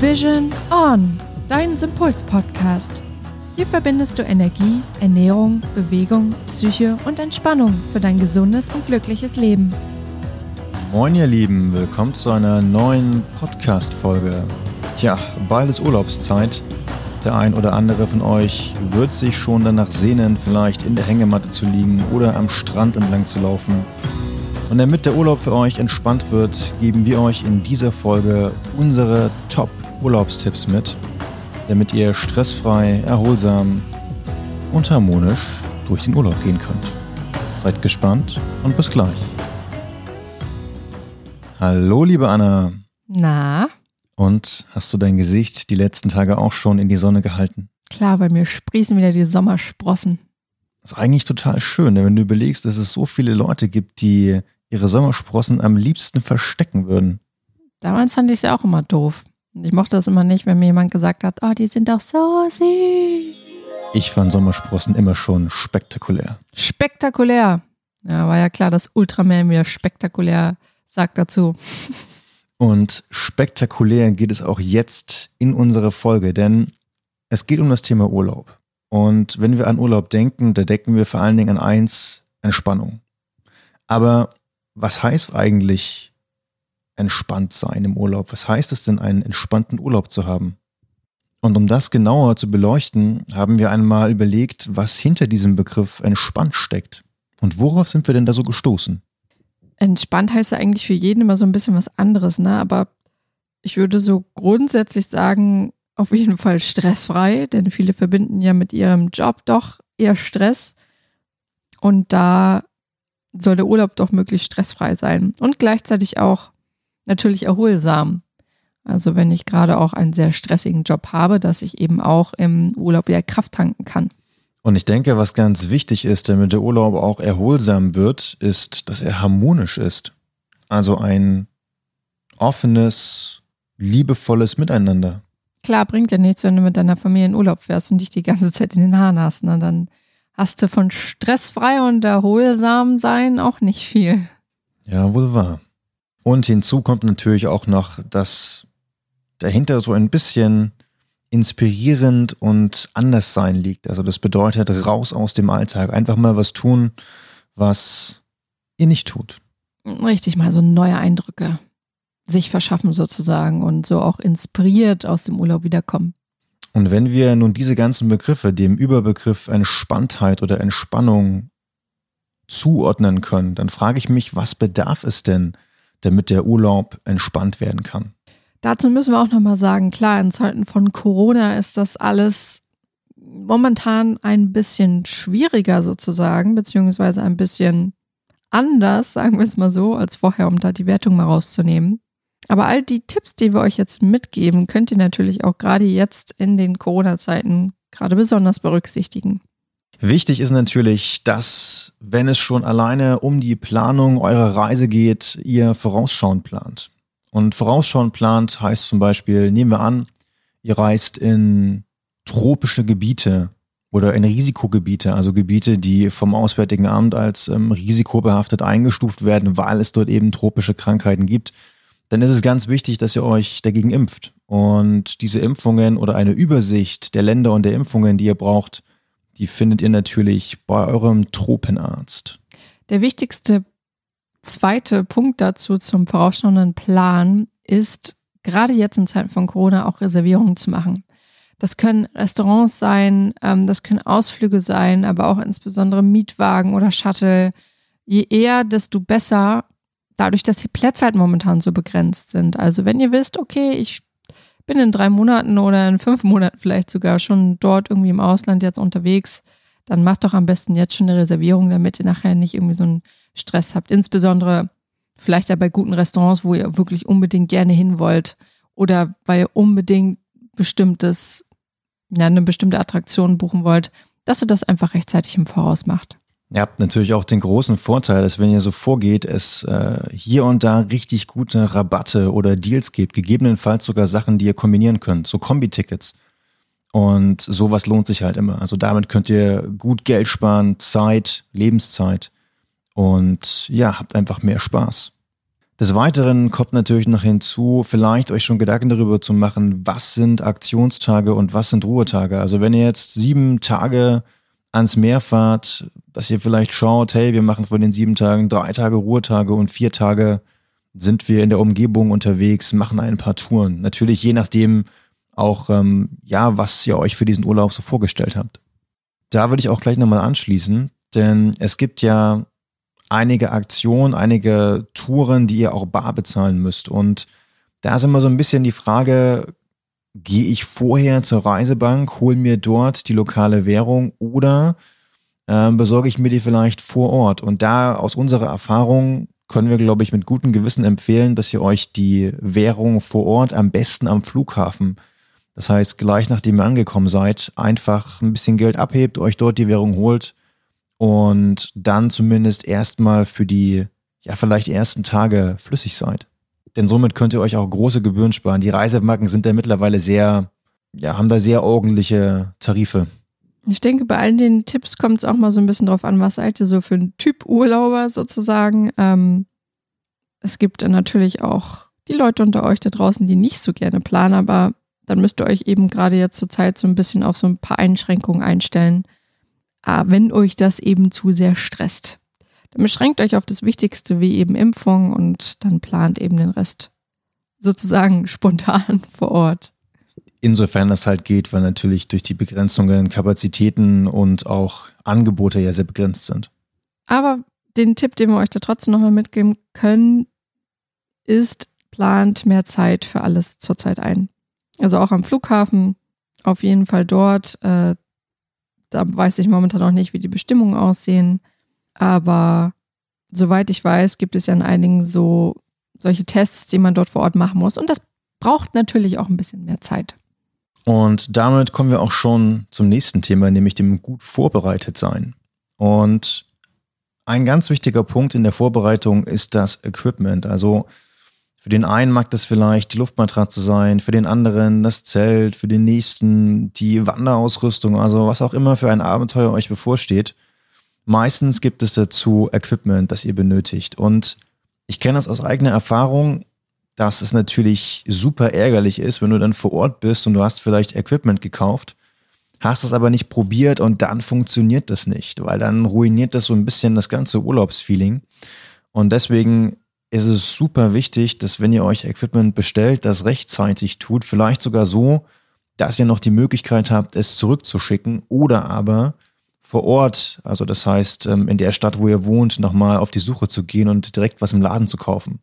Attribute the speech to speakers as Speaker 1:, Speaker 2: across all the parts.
Speaker 1: Vision On, dein Sympuls-Podcast. Hier verbindest du Energie, Ernährung, Bewegung, Psyche und Entspannung für dein gesundes und glückliches Leben.
Speaker 2: Moin ihr Lieben, willkommen zu einer neuen Podcast-Folge. Ja, bald ist Urlaubszeit. Der ein oder andere von euch wird sich schon danach sehnen, vielleicht in der Hängematte zu liegen oder am Strand entlang zu laufen. Und damit der Urlaub für euch entspannt wird, geben wir euch in dieser Folge unsere Top-Urlaubstipps mit, damit ihr stressfrei, erholsam und harmonisch durch den Urlaub gehen könnt. Seid gespannt und bis gleich. Hallo, liebe Anna.
Speaker 1: Na?
Speaker 2: Und hast du dein Gesicht die letzten Tage auch schon in die Sonne gehalten?
Speaker 1: Klar, bei mir sprießen wieder die Sommersprossen.
Speaker 2: Das ist eigentlich total schön, wenn du überlegst, dass es so viele Leute gibt, die ihre Sommersprossen am liebsten verstecken würden.
Speaker 1: Damals fand ich es ja auch immer doof. Ich mochte das immer nicht, wenn mir jemand gesagt hat, oh, die sind doch so süß.
Speaker 2: Ich fand Sommersprossen immer schon spektakulär.
Speaker 1: Spektakulär. Ja, war ja klar, dass Ultraman wieder spektakulär sagt dazu.
Speaker 2: Und spektakulär geht es auch jetzt in unserer Folge, denn es geht um das Thema Urlaub. Und wenn wir an Urlaub denken, da denken wir vor allen Dingen an eins, Entspannung. Aber was heißt eigentlich entspannt sein im Urlaub? Was heißt es denn, einen entspannten Urlaub zu haben? Und um das genauer zu beleuchten, haben wir einmal überlegt, was hinter diesem Begriff entspannt steckt. Und worauf sind wir denn da so gestoßen?
Speaker 1: Entspannt heißt ja eigentlich für jeden immer so ein bisschen was anderes, ne? Aber ich würde so grundsätzlich sagen, auf jeden Fall stressfrei, denn viele verbinden ja mit ihrem Job doch eher Stress. Und da soll der Urlaub doch möglichst stressfrei sein und gleichzeitig auch natürlich erholsam. Also wenn ich gerade auch einen sehr stressigen Job habe, dass ich eben auch im Urlaub wieder Kraft tanken kann.
Speaker 2: Und ich denke, was ganz wichtig ist, damit der Urlaub auch erholsam wird, ist, dass er harmonisch ist. Also ein offenes, liebevolles Miteinander.
Speaker 1: Klar, bringt ja nichts, wenn du mit deiner Familie in Urlaub fährst und dich die ganze Zeit in den Haaren hast. Ne? Dann hast du von stressfrei und erholsam sein auch nicht viel.
Speaker 2: Ja, wohl wahr. Und hinzu kommt natürlich auch noch, dass dahinter so ein bisschen inspirierend und anders sein liegt. Also das bedeutet raus aus dem Alltag, einfach mal was tun, was ihr nicht tut.
Speaker 1: Richtig, mal so neue Eindrücke sich verschaffen sozusagen und so auch inspiriert aus dem Urlaub wiederkommen.
Speaker 2: Und wenn wir nun diese ganzen Begriffe dem Überbegriff Entspanntheit oder Entspannung zuordnen können, dann frage ich mich, was bedarf es denn, damit der Urlaub entspannt werden kann?
Speaker 1: Dazu müssen wir auch nochmal sagen, klar, in Zeiten von Corona ist das alles momentan ein bisschen schwieriger sozusagen, beziehungsweise ein bisschen anders, sagen wir es mal so, als vorher, um da die Wertung mal rauszunehmen. Aber all die Tipps, die wir euch jetzt mitgeben, könnt ihr natürlich auch gerade jetzt in den Corona-Zeiten gerade besonders berücksichtigen.
Speaker 2: Wichtig ist natürlich, dass, wenn es schon alleine um die Planung eurer Reise geht, ihr vorausschauend plant. Und vorausschauend plant heißt zum Beispiel, nehmen wir an, ihr reist in tropische Gebiete oder in Risikogebiete, also Gebiete, die vom Auswärtigen Amt als ähm, risikobehaftet eingestuft werden, weil es dort eben tropische Krankheiten gibt, dann ist es ganz wichtig, dass ihr euch dagegen impft. Und diese Impfungen oder eine Übersicht der Länder und der Impfungen, die ihr braucht, die findet ihr natürlich bei eurem Tropenarzt.
Speaker 1: Der wichtigste zweite Punkt dazu zum vorausschauenden Plan ist, gerade jetzt in Zeiten von Corona auch Reservierungen zu machen. Das können Restaurants sein, ähm, das können Ausflüge sein, aber auch insbesondere Mietwagen oder Shuttle. Je eher, desto besser, dadurch, dass die Plätze halt momentan so begrenzt sind. Also wenn ihr wisst, okay, ich bin in drei Monaten oder in fünf Monaten vielleicht sogar schon dort irgendwie im Ausland jetzt unterwegs, dann macht doch am besten jetzt schon eine Reservierung, damit ihr nachher nicht irgendwie so einen Stress habt. Insbesondere vielleicht ja bei guten Restaurants, wo ihr wirklich unbedingt gerne hin wollt oder weil ihr unbedingt bestimmtes, ja, eine bestimmte Attraktion buchen wollt, dass ihr das einfach rechtzeitig im Voraus macht.
Speaker 2: Ihr habt natürlich auch den großen Vorteil, dass wenn ihr so vorgeht, es äh, hier und da richtig gute Rabatte oder Deals gibt, gegebenenfalls sogar Sachen, die ihr kombinieren könnt, so Kombi-Tickets. Und sowas lohnt sich halt immer. Also damit könnt ihr gut Geld sparen, Zeit, Lebenszeit und ja, habt einfach mehr Spaß. Des Weiteren kommt natürlich noch hinzu, vielleicht euch schon Gedanken darüber zu machen, was sind Aktionstage und was sind Ruhetage. Also wenn ihr jetzt sieben Tage ans Meer fahrt, dass ihr vielleicht schaut, hey, wir machen von den sieben Tagen drei Tage Ruhetage und vier Tage sind wir in der Umgebung unterwegs, machen ein paar Touren. Natürlich je nachdem auch, ähm, ja, was ihr euch für diesen Urlaub so vorgestellt habt. Da würde ich auch gleich nochmal anschließen, denn es gibt ja einige Aktionen, einige Touren, die ihr auch bar bezahlen müsst. Und da ist immer so ein bisschen die Frage, gehe ich vorher zur Reisebank, hole mir dort die lokale Währung oder äh, besorge ich mir die vielleicht vor Ort? Und da aus unserer Erfahrung können wir, glaube ich, mit gutem Gewissen empfehlen, dass ihr euch die Währung vor Ort am besten am Flughafen, das heißt gleich nachdem ihr angekommen seid, einfach ein bisschen Geld abhebt, euch dort die Währung holt und dann zumindest erstmal für die, ja, vielleicht ersten Tage flüssig seid. Denn somit könnt ihr euch auch große Gebühren sparen. Die Reisemarken sind da mittlerweile sehr, ja, haben da sehr ordentliche Tarife.
Speaker 1: Ich denke, bei all den Tipps kommt es auch mal so ein bisschen drauf an, was seid ihr so für ein Typ Urlauber sozusagen. Ähm, es gibt natürlich auch die Leute unter euch da draußen, die nicht so gerne planen, aber dann müsst ihr euch eben gerade jetzt zur Zeit so ein bisschen auf so ein paar Einschränkungen einstellen, äh, wenn euch das eben zu sehr stresst. Dann beschränkt euch auf das Wichtigste wie eben Impfung und dann plant eben den Rest sozusagen spontan vor Ort.
Speaker 2: Insofern das halt geht, weil natürlich durch die Begrenzungen Kapazitäten und auch Angebote ja sehr begrenzt sind.
Speaker 1: Aber den Tipp, den wir euch da trotzdem nochmal mitgeben können, ist, plant mehr Zeit für alles zurzeit ein. Also auch am Flughafen, auf jeden Fall dort. Äh, da weiß ich momentan noch nicht, wie die Bestimmungen aussehen. Aber soweit ich weiß, gibt es ja in einigen so solche Tests, die man dort vor Ort machen muss. Und das braucht natürlich auch ein bisschen mehr Zeit.
Speaker 2: Und damit kommen wir auch schon zum nächsten Thema, nämlich dem gut vorbereitet sein. Und ein ganz wichtiger Punkt in der Vorbereitung ist das Equipment. Also für den einen mag das vielleicht die Luftmatratze sein, für den anderen das Zelt, für den nächsten die Wanderausrüstung, also was auch immer für ein Abenteuer euch bevorsteht. Meistens gibt es dazu Equipment, das ihr benötigt. Und ich kenne das aus eigener Erfahrung dass es natürlich super ärgerlich ist, wenn du dann vor Ort bist und du hast vielleicht Equipment gekauft, hast es aber nicht probiert und dann funktioniert das nicht, weil dann ruiniert das so ein bisschen das ganze Urlaubsfeeling. Und deswegen ist es super wichtig, dass wenn ihr euch Equipment bestellt, das rechtzeitig tut, vielleicht sogar so, dass ihr noch die Möglichkeit habt, es zurückzuschicken oder aber vor Ort, also das heißt ähm, in der Stadt, wo ihr wohnt, nochmal auf die Suche zu gehen und direkt was im Laden zu kaufen.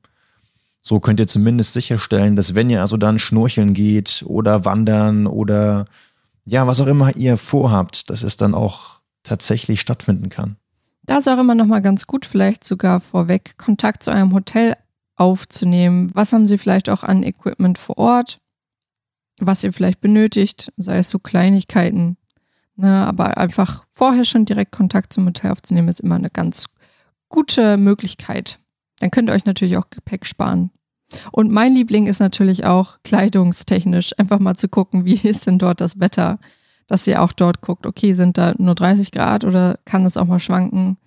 Speaker 2: So könnt ihr zumindest sicherstellen, dass wenn ihr also dann schnorcheln geht oder wandern oder ja, was auch immer ihr vorhabt, dass es dann auch tatsächlich stattfinden kann.
Speaker 1: Da ist auch immer noch mal ganz gut, vielleicht sogar vorweg Kontakt zu eurem Hotel aufzunehmen. Was haben sie vielleicht auch an Equipment vor Ort? Was ihr vielleicht benötigt, sei es so Kleinigkeiten. Ne, aber einfach vorher schon direkt Kontakt zum Hotel aufzunehmen, ist immer eine ganz gute Möglichkeit. Dann könnt ihr euch natürlich auch Gepäck sparen. Und mein Liebling ist natürlich auch kleidungstechnisch, einfach mal zu gucken, wie ist denn dort das Wetter, dass ihr auch dort guckt, okay, sind da nur 30 Grad oder kann es auch mal schwanken?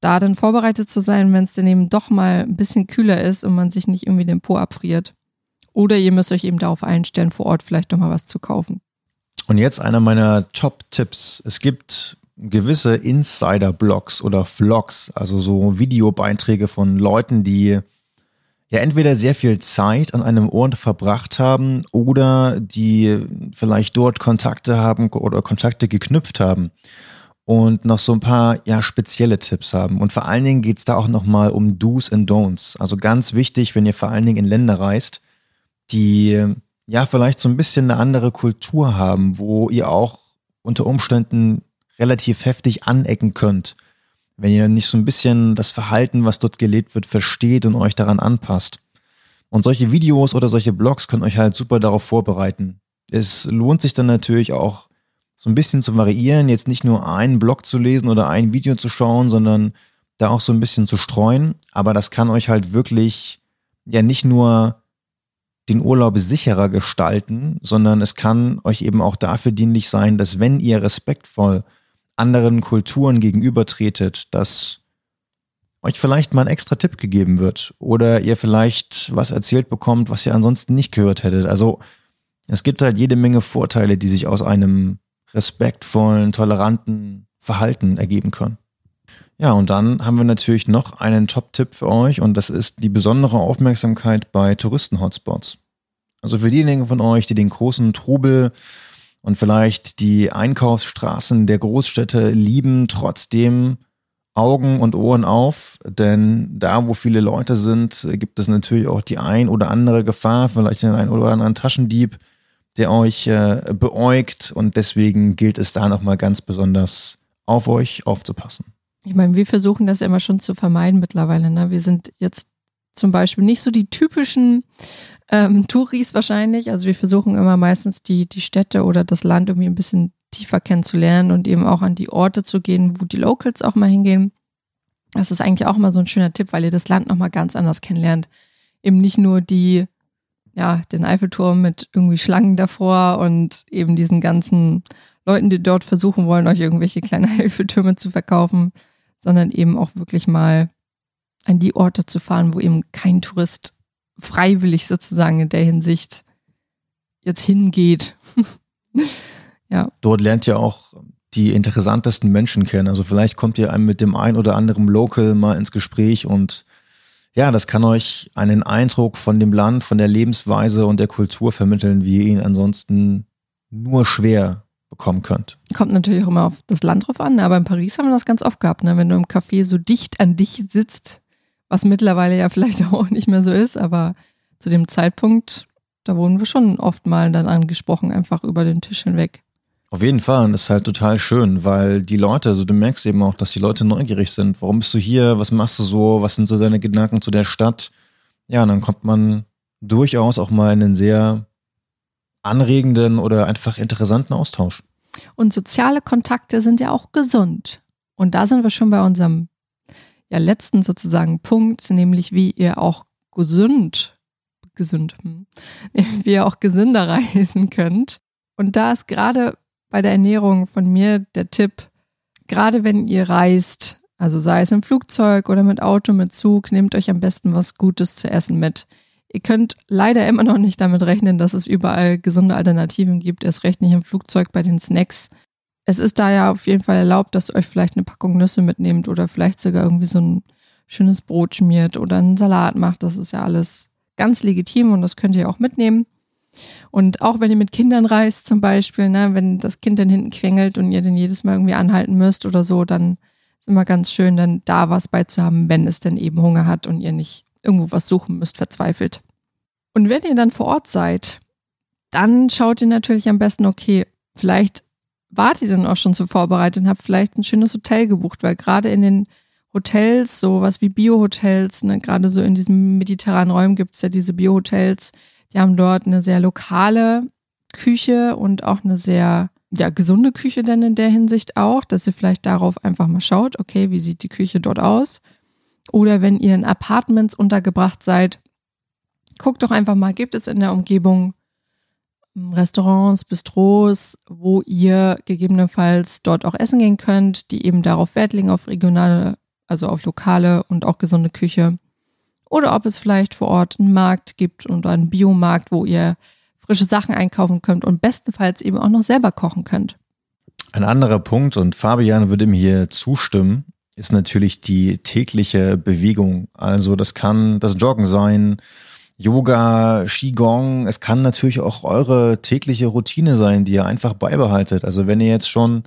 Speaker 1: Da dann vorbereitet zu sein, wenn es dann eben doch mal ein bisschen kühler ist und man sich nicht irgendwie den Po abfriert. Oder ihr müsst euch eben darauf einstellen, vor Ort vielleicht noch mal was zu kaufen.
Speaker 2: Und jetzt einer meiner Top-Tipps. Es gibt gewisse Insider-Blogs oder Vlogs, also so Videobeiträge von Leuten, die ja entweder sehr viel Zeit an einem Ort verbracht haben oder die vielleicht dort Kontakte haben oder Kontakte geknüpft haben und noch so ein paar ja spezielle Tipps haben. Und vor allen Dingen geht es da auch nochmal um Do's and Don'ts. Also ganz wichtig, wenn ihr vor allen Dingen in Länder reist, die ja vielleicht so ein bisschen eine andere Kultur haben, wo ihr auch unter Umständen relativ heftig anecken könnt wenn ihr nicht so ein bisschen das Verhalten, was dort gelebt wird, versteht und euch daran anpasst. Und solche Videos oder solche Blogs können euch halt super darauf vorbereiten. Es lohnt sich dann natürlich auch so ein bisschen zu variieren, jetzt nicht nur einen Blog zu lesen oder ein Video zu schauen, sondern da auch so ein bisschen zu streuen. Aber das kann euch halt wirklich ja nicht nur den Urlaub sicherer gestalten, sondern es kann euch eben auch dafür dienlich sein, dass wenn ihr respektvoll anderen Kulturen gegenübertretet, dass euch vielleicht mal ein extra Tipp gegeben wird oder ihr vielleicht was erzählt bekommt, was ihr ansonsten nicht gehört hättet. Also es gibt halt jede Menge Vorteile, die sich aus einem respektvollen, toleranten Verhalten ergeben können. Ja, und dann haben wir natürlich noch einen Top-Tipp für euch und das ist die besondere Aufmerksamkeit bei Touristen-Hotspots. Also für diejenigen von euch, die den großen Trubel und vielleicht die Einkaufsstraßen der Großstädte lieben, trotzdem Augen und Ohren auf, denn da, wo viele Leute sind, gibt es natürlich auch die ein oder andere Gefahr, vielleicht den ein oder anderen Taschendieb, der euch äh, beäugt und deswegen gilt es da nochmal ganz besonders auf euch aufzupassen.
Speaker 1: Ich meine, wir versuchen das immer schon zu vermeiden mittlerweile. Ne? Wir sind jetzt zum Beispiel nicht so die typischen ähm, Touris wahrscheinlich. Also wir versuchen immer meistens die, die Städte oder das Land irgendwie ein bisschen tiefer kennenzulernen und eben auch an die Orte zu gehen, wo die Locals auch mal hingehen. Das ist eigentlich auch mal so ein schöner Tipp, weil ihr das Land nochmal ganz anders kennenlernt. Eben nicht nur die, ja, den Eiffelturm mit irgendwie Schlangen davor und eben diesen ganzen Leuten, die dort versuchen wollen, euch irgendwelche kleine Eiffeltürme zu verkaufen, sondern eben auch wirklich mal an die Orte zu fahren, wo eben kein Tourist freiwillig sozusagen in der Hinsicht jetzt hingeht.
Speaker 2: ja. Dort lernt ihr auch die interessantesten Menschen kennen. Also vielleicht kommt ihr einem mit dem ein oder anderen Local mal ins Gespräch und ja, das kann euch einen Eindruck von dem Land, von der Lebensweise und der Kultur vermitteln, wie ihr ihn ansonsten nur schwer bekommen könnt.
Speaker 1: Kommt natürlich auch immer auf das Land drauf an, aber in Paris haben wir das ganz oft gehabt, ne? wenn du im Café so dicht an dich sitzt, was mittlerweile ja vielleicht auch nicht mehr so ist, aber zu dem Zeitpunkt, da wurden wir schon oft mal dann angesprochen, einfach über den Tisch hinweg.
Speaker 2: Auf jeden Fall, und das ist halt total schön, weil die Leute, also du merkst eben auch, dass die Leute neugierig sind. Warum bist du hier? Was machst du so? Was sind so deine Gedanken zu der Stadt? Ja, und dann kommt man durchaus auch mal in einen sehr anregenden oder einfach interessanten Austausch.
Speaker 1: Und soziale Kontakte sind ja auch gesund. Und da sind wir schon bei unserem ja, letzten sozusagen Punkt, nämlich wie ihr auch gesund, gesund, hm, wie ihr auch gesünder reisen könnt. Und da ist gerade bei der Ernährung von mir der Tipp, gerade wenn ihr reist, also sei es im Flugzeug oder mit Auto, mit Zug, nehmt euch am besten was Gutes zu essen mit. Ihr könnt leider immer noch nicht damit rechnen, dass es überall gesunde Alternativen gibt, erst recht nicht im Flugzeug bei den Snacks. Es ist da ja auf jeden Fall erlaubt, dass ihr euch vielleicht eine Packung Nüsse mitnehmt oder vielleicht sogar irgendwie so ein schönes Brot schmiert oder einen Salat macht. Das ist ja alles ganz legitim und das könnt ihr auch mitnehmen. Und auch wenn ihr mit Kindern reist zum Beispiel, ne, wenn das Kind dann hinten quengelt und ihr dann jedes Mal irgendwie anhalten müsst oder so, dann ist immer ganz schön, dann da was beizuhaben, wenn es denn eben Hunger hat und ihr nicht irgendwo was suchen müsst, verzweifelt. Und wenn ihr dann vor Ort seid, dann schaut ihr natürlich am besten, okay, vielleicht wart ihr dann auch schon so vorbereitet und habt vielleicht ein schönes Hotel gebucht, weil gerade in den Hotels, sowas wie Bio-Hotels, ne, gerade so in diesen mediterranen Räumen gibt es ja diese Bio-Hotels, die haben dort eine sehr lokale Küche und auch eine sehr ja, gesunde Küche denn in der Hinsicht auch, dass ihr vielleicht darauf einfach mal schaut, okay, wie sieht die Küche dort aus? Oder wenn ihr in Apartments untergebracht seid, guckt doch einfach mal, gibt es in der Umgebung Restaurants, Bistros, wo ihr gegebenenfalls dort auch essen gehen könnt, die eben darauf Wert legen, auf regionale, also auf lokale und auch gesunde Küche. Oder ob es vielleicht vor Ort einen Markt gibt und einen Biomarkt, wo ihr frische Sachen einkaufen könnt und bestenfalls eben auch noch selber kochen könnt.
Speaker 2: Ein anderer Punkt, und Fabian würde mir hier zustimmen, ist natürlich die tägliche Bewegung. Also das kann das Joggen sein, Yoga, Qigong. Es kann natürlich auch eure tägliche Routine sein, die ihr einfach beibehaltet. Also wenn ihr jetzt schon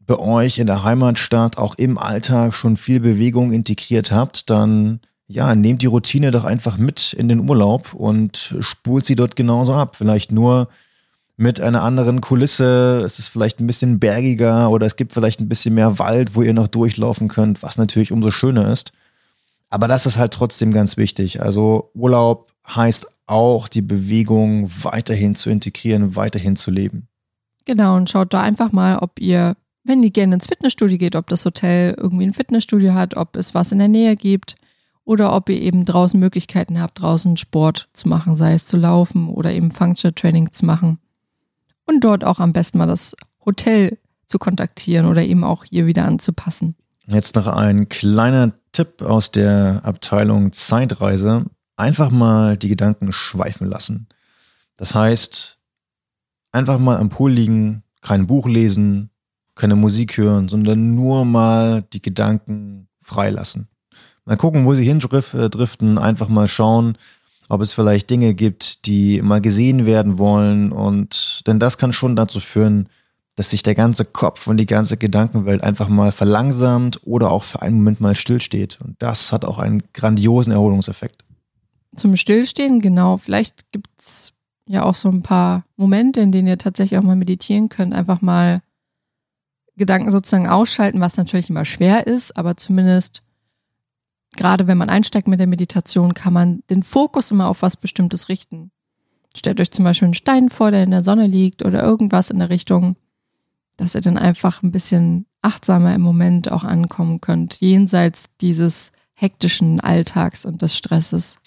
Speaker 2: bei euch in der Heimatstadt auch im Alltag schon viel Bewegung integriert habt, dann ja, nehmt die Routine doch einfach mit in den Urlaub und spult sie dort genauso ab. Vielleicht nur mit einer anderen Kulisse. Es ist vielleicht ein bisschen bergiger oder es gibt vielleicht ein bisschen mehr Wald, wo ihr noch durchlaufen könnt, was natürlich umso schöner ist. Aber das ist halt trotzdem ganz wichtig. Also Urlaub heißt auch, die Bewegung weiterhin zu integrieren, weiterhin zu leben.
Speaker 1: Genau, und schaut da einfach mal, ob ihr, wenn ihr gerne ins Fitnessstudio geht, ob das Hotel irgendwie ein Fitnessstudio hat, ob es was in der Nähe gibt oder ob ihr eben draußen Möglichkeiten habt, draußen Sport zu machen, sei es zu laufen oder eben Functional Training zu machen. Und dort auch am besten mal das Hotel zu kontaktieren oder eben auch hier wieder anzupassen.
Speaker 2: Jetzt noch ein kleiner Tipp aus der Abteilung Zeitreise. Einfach mal die Gedanken schweifen lassen. Das heißt, einfach mal am Pool liegen, kein Buch lesen, keine Musik hören, sondern nur mal die Gedanken freilassen. Mal gucken, wo sie hindriften, einfach mal schauen, ob es vielleicht Dinge gibt, die mal gesehen werden wollen. Und denn das kann schon dazu führen, dass sich der ganze Kopf und die ganze Gedankenwelt einfach mal verlangsamt oder auch für einen Moment mal stillsteht. Und das hat auch einen grandiosen Erholungseffekt.
Speaker 1: Zum Stillstehen, genau. Vielleicht gibt es ja auch so ein paar Momente, in denen ihr tatsächlich auch mal meditieren könnt, einfach mal Gedanken sozusagen ausschalten, was natürlich immer schwer ist, aber zumindest gerade wenn man einsteigt mit der Meditation, kann man den Fokus immer auf was Bestimmtes richten. Stellt euch zum Beispiel einen Stein vor, der in der Sonne liegt oder irgendwas in der Richtung, dass ihr dann einfach ein bisschen achtsamer im Moment auch ankommen könnt, jenseits dieses hektischen Alltags und des Stresses.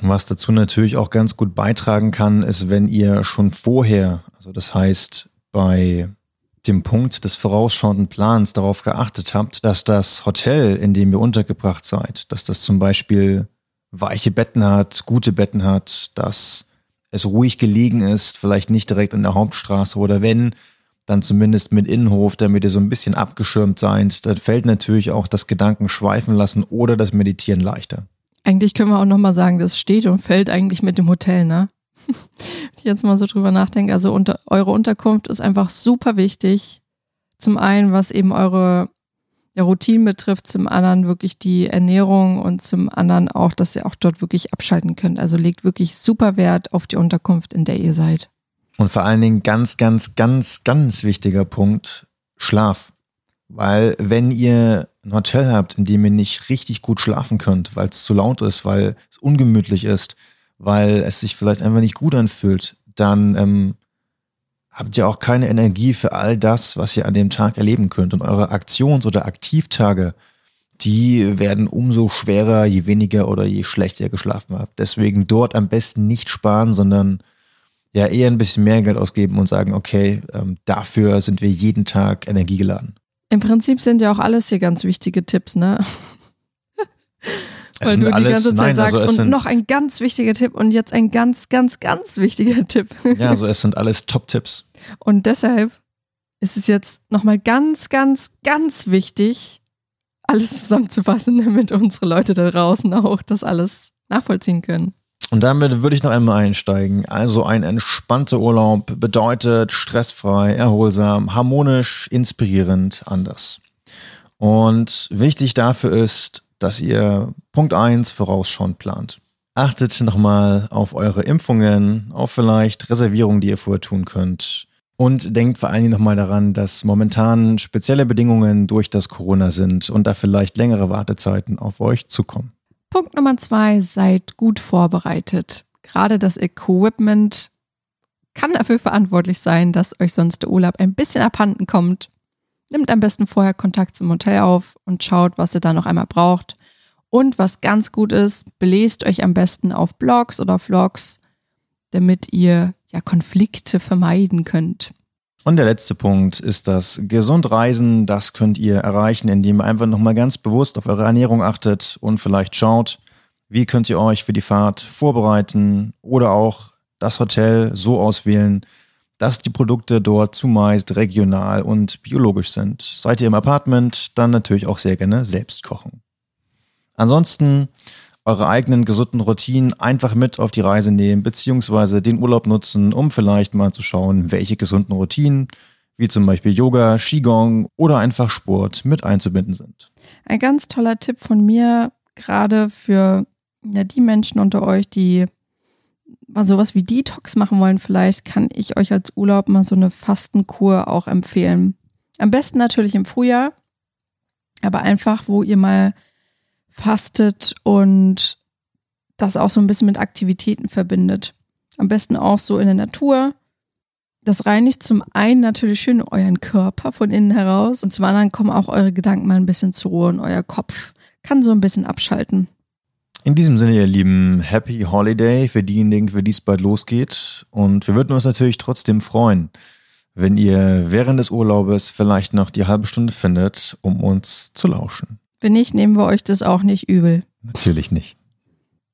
Speaker 2: Was dazu natürlich auch ganz gut beitragen kann, ist, wenn ihr schon vorher, also das heißt bei dem Punkt des vorausschauenden Plans darauf geachtet habt, dass das Hotel, in dem ihr untergebracht seid, dass das zum Beispiel weiche Betten hat, gute Betten hat, dass es ruhig gelegen ist, vielleicht nicht direkt in der Hauptstraße oder wenn, dann zumindest mit Innenhof, damit ihr so ein bisschen abgeschirmt seid, dann fällt natürlich auch das Gedanken schweifen lassen oder das Meditieren leichter.
Speaker 1: Eigentlich können wir auch nochmal sagen, das steht und fällt eigentlich mit dem Hotel, ne? ich jetzt mal so drüber nachdenke. Also unter, eure Unterkunft ist einfach super wichtig. Zum einen, was eben eure ja, Routinen betrifft, zum anderen wirklich die Ernährung und zum anderen auch, dass ihr auch dort wirklich abschalten könnt. Also legt wirklich super Wert auf die Unterkunft, in der ihr seid.
Speaker 2: Und vor allen Dingen ganz, ganz, ganz, ganz wichtiger Punkt, Schlaf. Weil wenn ihr ein Hotel habt, in dem ihr nicht richtig gut schlafen könnt, weil es zu laut ist, weil es ungemütlich ist, weil es sich vielleicht einfach nicht gut anfühlt, dann ähm, habt ihr auch keine Energie für all das, was ihr an dem Tag erleben könnt. Und eure Aktions- oder Aktivtage, die werden umso schwerer, je weniger oder je schlechter ihr geschlafen habt. Deswegen dort am besten nicht sparen, sondern ja eher ein bisschen mehr Geld ausgeben und sagen, okay, ähm, dafür sind wir jeden Tag energiegeladen.
Speaker 1: Im Prinzip sind ja auch alles hier ganz wichtige Tipps, ne? Weil du alles, die ganze Zeit nein, also sagst, also und noch ein ganz wichtiger Tipp und jetzt ein ganz, ganz, ganz wichtiger Tipp.
Speaker 2: Ja, also es sind alles Top-Tipps.
Speaker 1: Und deshalb ist es jetzt nochmal ganz, ganz, ganz wichtig, alles zusammenzufassen, damit unsere Leute da draußen auch das alles nachvollziehen können.
Speaker 2: Und damit würde ich noch einmal einsteigen. Also ein entspannter Urlaub bedeutet stressfrei, erholsam, harmonisch, inspirierend, anders. Und wichtig dafür ist, dass ihr Punkt 1 vorausschauend plant. Achtet nochmal auf eure Impfungen, auf vielleicht Reservierungen, die ihr vorher tun könnt. Und denkt vor allen Dingen nochmal daran, dass momentan spezielle Bedingungen durch das Corona sind und da vielleicht längere Wartezeiten auf euch zukommen.
Speaker 1: Punkt Nummer zwei, seid gut vorbereitet. Gerade das Equipment kann dafür verantwortlich sein, dass euch sonst der Urlaub ein bisschen abhanden kommt. Nimmt am besten vorher Kontakt zum Hotel auf und schaut, was ihr da noch einmal braucht. Und was ganz gut ist, belest euch am besten auf Blogs oder Vlogs, damit ihr ja Konflikte vermeiden könnt.
Speaker 2: Und der letzte Punkt ist das gesund Reisen. Das könnt ihr erreichen, indem ihr einfach nochmal ganz bewusst auf eure Ernährung achtet und vielleicht schaut, wie könnt ihr euch für die Fahrt vorbereiten oder auch das Hotel so auswählen, dass die Produkte dort zumeist regional und biologisch sind. Seid ihr im Apartment, dann natürlich auch sehr gerne selbst kochen. Ansonsten eure eigenen gesunden Routinen einfach mit auf die Reise nehmen, beziehungsweise den Urlaub nutzen, um vielleicht mal zu schauen, welche gesunden Routinen, wie zum Beispiel Yoga, Qigong oder einfach Sport, mit einzubinden sind.
Speaker 1: Ein ganz toller Tipp von mir, gerade für ja, die Menschen unter euch, die mal sowas wie Detox machen wollen, vielleicht kann ich euch als Urlaub mal so eine Fastenkur auch empfehlen. Am besten natürlich im Frühjahr, aber einfach, wo ihr mal fastet und das auch so ein bisschen mit Aktivitäten verbindet. Am besten auch so in der Natur. Das reinigt zum einen natürlich schön euren Körper von innen heraus und zum anderen kommen auch eure Gedanken mal ein bisschen zur Ruhe und euer Kopf kann so ein bisschen abschalten.
Speaker 2: In diesem Sinne, ihr Lieben, Happy Holiday für diejenigen, für die es bald losgeht. Und wir würden uns natürlich trotzdem freuen, wenn ihr während des Urlaubes vielleicht noch die halbe Stunde findet, um uns zu lauschen.
Speaker 1: Wenn nicht, nehmen wir euch das auch nicht übel.
Speaker 2: Natürlich nicht.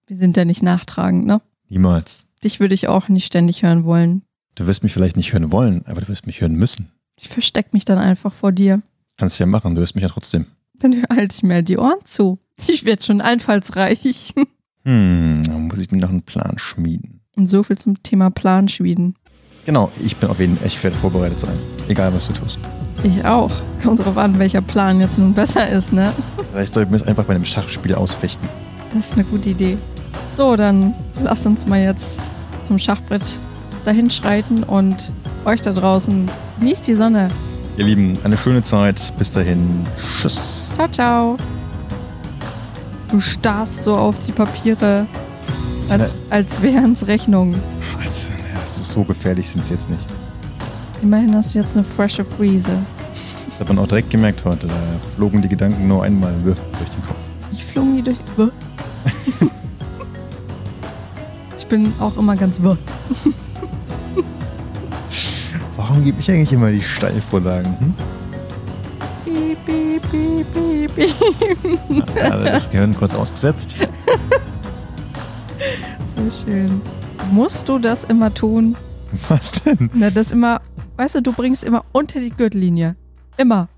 Speaker 1: Wir sind ja nicht nachtragend, ne?
Speaker 2: Niemals.
Speaker 1: Dich würde ich auch nicht ständig hören wollen.
Speaker 2: Du wirst mich vielleicht nicht hören wollen, aber du wirst mich hören müssen.
Speaker 1: Ich versteck mich dann einfach vor dir.
Speaker 2: Kannst du ja machen, du hörst mich ja trotzdem.
Speaker 1: Dann halte ich mir die Ohren zu. Ich werde schon einfallsreich.
Speaker 2: Hm, dann muss ich mir noch einen Plan schmieden.
Speaker 1: Und so viel zum Thema Plan schmieden.
Speaker 2: Genau, ich bin auf jeden Fall, ich werde vorbereitet sein. Egal, was du tust.
Speaker 1: Ich auch. Kommt drauf an, welcher Plan jetzt nun besser ist, ne?
Speaker 2: Vielleicht sollten wir es einfach bei einem Schachspiel ausfechten.
Speaker 1: Das ist eine gute Idee. So, dann lasst uns mal jetzt zum Schachbrett dahin schreiten und euch da draußen genießt die Sonne.
Speaker 2: Ihr Lieben, eine schöne Zeit. Bis dahin. Tschüss.
Speaker 1: Ciao, ciao. Du starrst so auf die Papiere, als, als wären es Rechnungen.
Speaker 2: Also, das ist so gefährlich sind sie jetzt nicht.
Speaker 1: Immerhin hast du jetzt eine frische Friese.
Speaker 2: Das hat man auch direkt gemerkt heute. Da flogen die Gedanken nur einmal durch den Kopf.
Speaker 1: Ich flogen die durch. Ich bin auch immer ganz wirr.
Speaker 2: Warum gebe ich eigentlich immer die Steilvorlagen? Hm?
Speaker 1: Piep, piep, piep, piep, piep.
Speaker 2: Ja, das Gehirn kurz ausgesetzt.
Speaker 1: So schön. Musst du das immer tun?
Speaker 2: Was denn?
Speaker 1: Na, das immer, weißt du, du bringst immer unter die Gürtellinie. Immer.